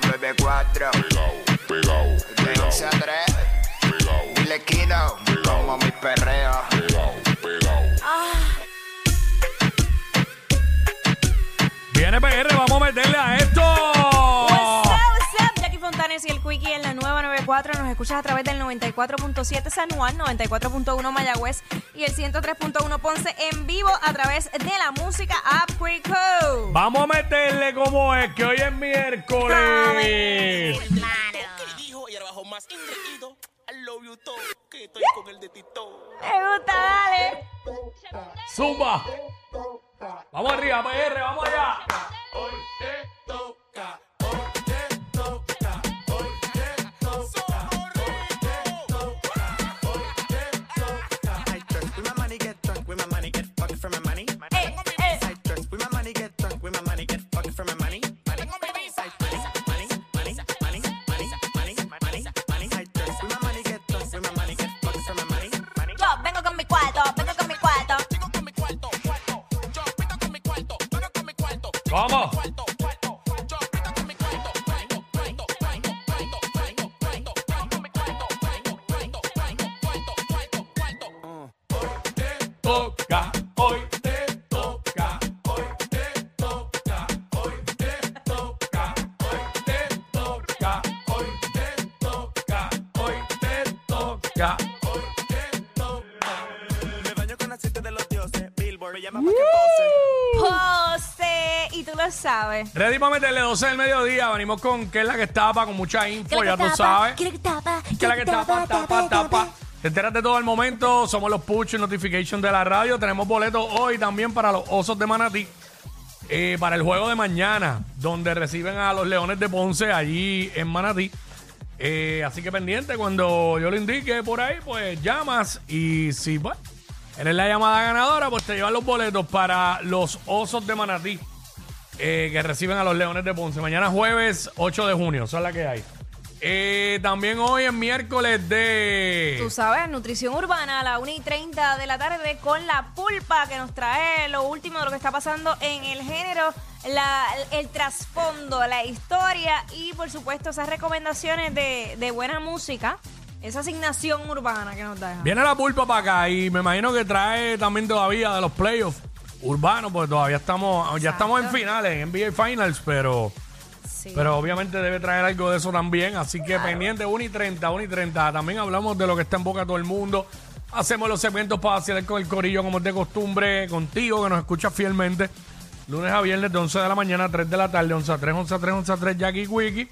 nueva 94. Pegao, pegao, De pegao, 11 a 3. pegao, Dile Kino, como mi perreo. pegao, pegao. Viene PR, vamos a meterle a esto. Y el Quickie en la nueva 94. Nos escuchas a través del 94.7 San Juan, 94.1 Mayagüez y el 103.1 Ponce en vivo a través de la música App Quico. Vamos a meterle como es, que hoy es miércoles. que estoy con el de Tito. Me gusta, dale. Zumba. Vamos arriba, PR, vamos allá. Cuarto. Toca, hoy te toca, hoy te toca, hoy te toca, hoy te toca, hoy te toca, hoy te toca. Me baño con aceite de los dioses. Billboard me llama pa' que pose. José, y tú lo sabes. Ready para meterle 12 del mediodía. Venimos con que es la que tapa, con mucha info, ya tú sabes. ¿Quién es que tapa? Que es la que tapa, tapa, tapa. Te enteras de todo el momento. Somos los push notification de la radio. Tenemos boletos hoy también para los osos de Manatí. eh, para el juego de mañana, donde reciben a los Leones de Ponce allí en Manatí. Eh, así que pendiente, cuando yo lo indique por ahí, pues llamas y si pues, eres la llamada ganadora, pues te llevan los boletos para los osos de Manatí eh, que reciben a los Leones de Ponce. Mañana jueves 8 de junio, esa es la que hay. Eh, también hoy es miércoles de... Tú sabes, nutrición urbana a la 1 y 30 de la tarde con la pulpa que nos trae lo último de lo que está pasando en el género, la- el trasfondo, la historia y por supuesto esas recomendaciones de, de buena música, esa asignación urbana que nos deja. Viene la pulpa para acá y me imagino que trae también todavía de los playoffs urbanos, porque todavía estamos, ya estamos en finales, en NBA Finals, pero, Sí. pero obviamente debe traer algo de eso también. Así que pendiente, 1 y 30, 1 y 30. También hablamos de lo que está en boca de todo el mundo. Hacemos los segmentos para hacer con el corillo, como es de costumbre, contigo, que nos escuchas fielmente. Lunes a viernes de 11 de la mañana a 3 de la tarde, 11 a 3, 11 a 3, 11 a 3, Jackie Wiki.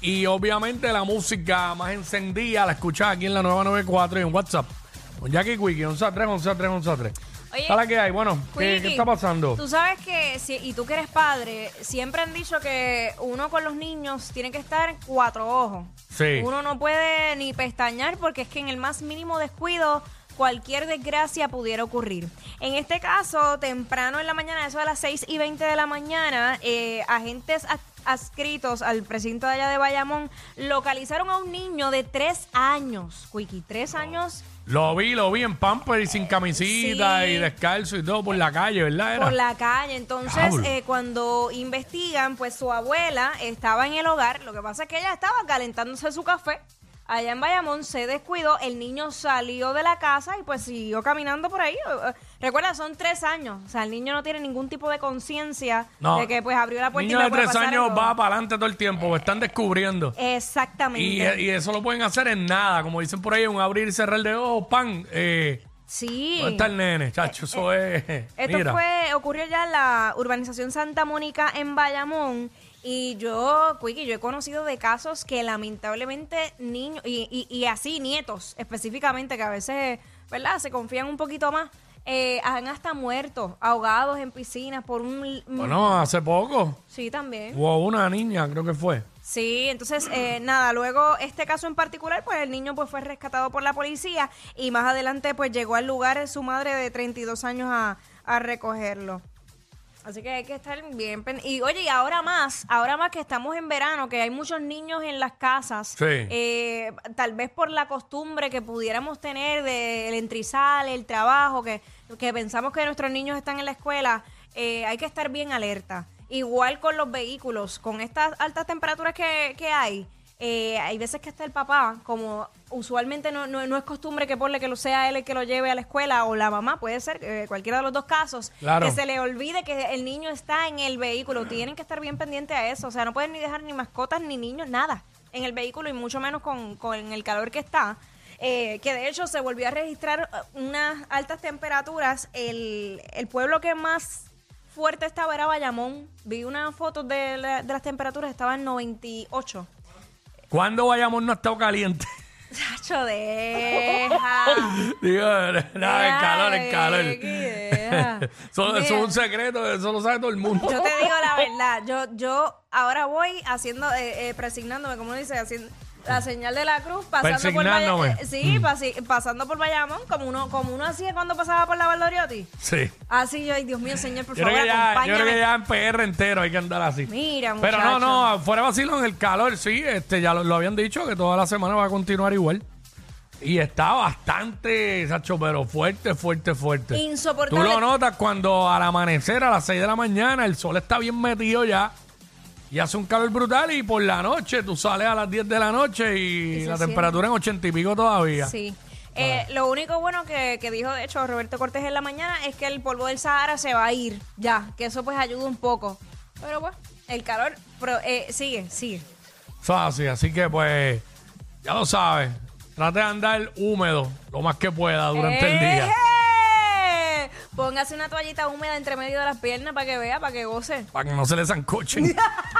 Y obviamente la música más encendida la escuchas aquí en la nueva 94 y en WhatsApp. Con Jackie Wiki, 11 a 3, 11 a 3, 11 a 3. Oye, ¿Sabes qué hay? Bueno, ¿qué, Quickie, qué está pasando? Tú sabes que, si- y tú que eres padre, siempre han dicho que uno con los niños tiene que estar en cuatro ojos. Sí. Uno no puede ni pestañear porque es que en el más mínimo descuido cualquier desgracia pudiera ocurrir. En este caso, temprano en la mañana, eso a las 6 y 20 de la mañana, eh, agentes ad- adscritos al precinto de allá de Bayamón localizaron a un niño de tres años, Quickie, tres años Lo vi, lo vi en pamper y sin camisita Sí. y descalzo y todo por la calle, ¿verdad? Era? por la calle. Entonces, eh, cuando investigan, pues su abuela estaba en el hogar. Lo que pasa es que ella estaba calentándose su café. Allá en Bayamón se descuidó, el niño salió de la casa y pues siguió caminando por ahí. Eh, Recuerda, son tres años. O sea, el niño no tiene ningún tipo de conciencia No. de que pues abrió la puerta Niño y de puede tres pasar años algo. va para adelante todo el tiempo, están descubriendo. Exactamente. Y, y eso lo pueden hacer en nada, como dicen por ahí, un abrir y cerrar de ojos, pan. Eh, sí. ¿Dónde está el nene, chacho? Eso es. Esto Mira. fue, ocurrió ya en la urbanización Santa Mónica en Bayamón. Y yo, Quickie, yo he conocido de casos que lamentablemente niños, y, y, y así nietos específicamente, que a veces, ¿verdad? Se confían un poquito más, eh, han hasta muerto, ahogados en piscinas por un... Bueno, hace poco Sí, también. hubo una niña, creo que fue. Sí, entonces, eh, nada, luego este caso en particular, pues el niño pues fue rescatado por la policía y más adelante pues llegó al lugar su madre de 32 años a, a recogerlo. Así que hay que estar bien pen- Y oye, y ahora más, ahora más que estamos en verano, que hay muchos niños en las casas, Sí. eh, tal vez por la costumbre que pudiéramos tener del entrizal, el trabajo, que, que pensamos que nuestros niños están en la escuela, eh, hay que estar bien alerta. Igual con los vehículos, con estas altas temperaturas que, que hay, eh, hay veces que hasta el papá, como usualmente no, no, no es costumbre que ponle que lo sea él el que lo lleve a la escuela o la mamá, puede ser eh, cualquiera de los dos casos, Claro. que se le olvide que el niño está en el vehículo. Tienen que estar bien pendientes a eso. O sea, no pueden ni dejar ni mascotas ni niños, nada en el vehículo y mucho menos con, con el calor que está. Eh, que de hecho se volvió a registrar eh, unas altas temperaturas. El, el pueblo que más fuerte estaba era Bayamón. Vi unas fotos de, la- de las temperaturas, estaba en 98. ¿Cuándo vayamos no ha estado caliente? Chacho, deja. Digo, nada, el calor, el calor. Deja. Eso, eso es un secreto, eso lo sabe todo el mundo. Yo te digo la verdad, yo, yo ahora voy haciendo, eh, eh, presignándome, como dice, haciendo la señal de la cruz, pasando por Persignándome. Bayamón. sí, pasi- pasando por Bayamón, como uno, como uno hacía cuando pasaba por la Valdoriotti. Sí. Así yo, ay Dios mío, señor, por Yo creo, favor, que ya, yo creo que ya en PR entero hay que andar así. Mira, Pero no, muchacho. no, fuera de vacilón, el calor, sí, este, ya lo, lo habían dicho que toda la semana va a continuar igual. Y está bastante, Sacho, pero fuerte, fuerte, fuerte. Tú Insoportable. lo notas cuando al amanecer, a las 6 de la mañana, el sol está bien metido ya. Y hace un calor brutal y por la noche tú sales a las 10 de la noche y, la siente. temperatura en 80 y pico todavía. Sí. Eh, lo único bueno que, que dijo, de hecho, Roberto Cortés en la mañana es que el polvo del Sahara se va a ir ya, que eso pues ayuda un poco. Pero pues, el calor pero, eh, sigue, sigue. Eso es así, así que pues, ya lo sabes. Trate de andar húmedo lo más que pueda durante el día. Póngase una toallita húmeda entre medio de las piernas para que vea, para que goce. Para que no se le zancochen.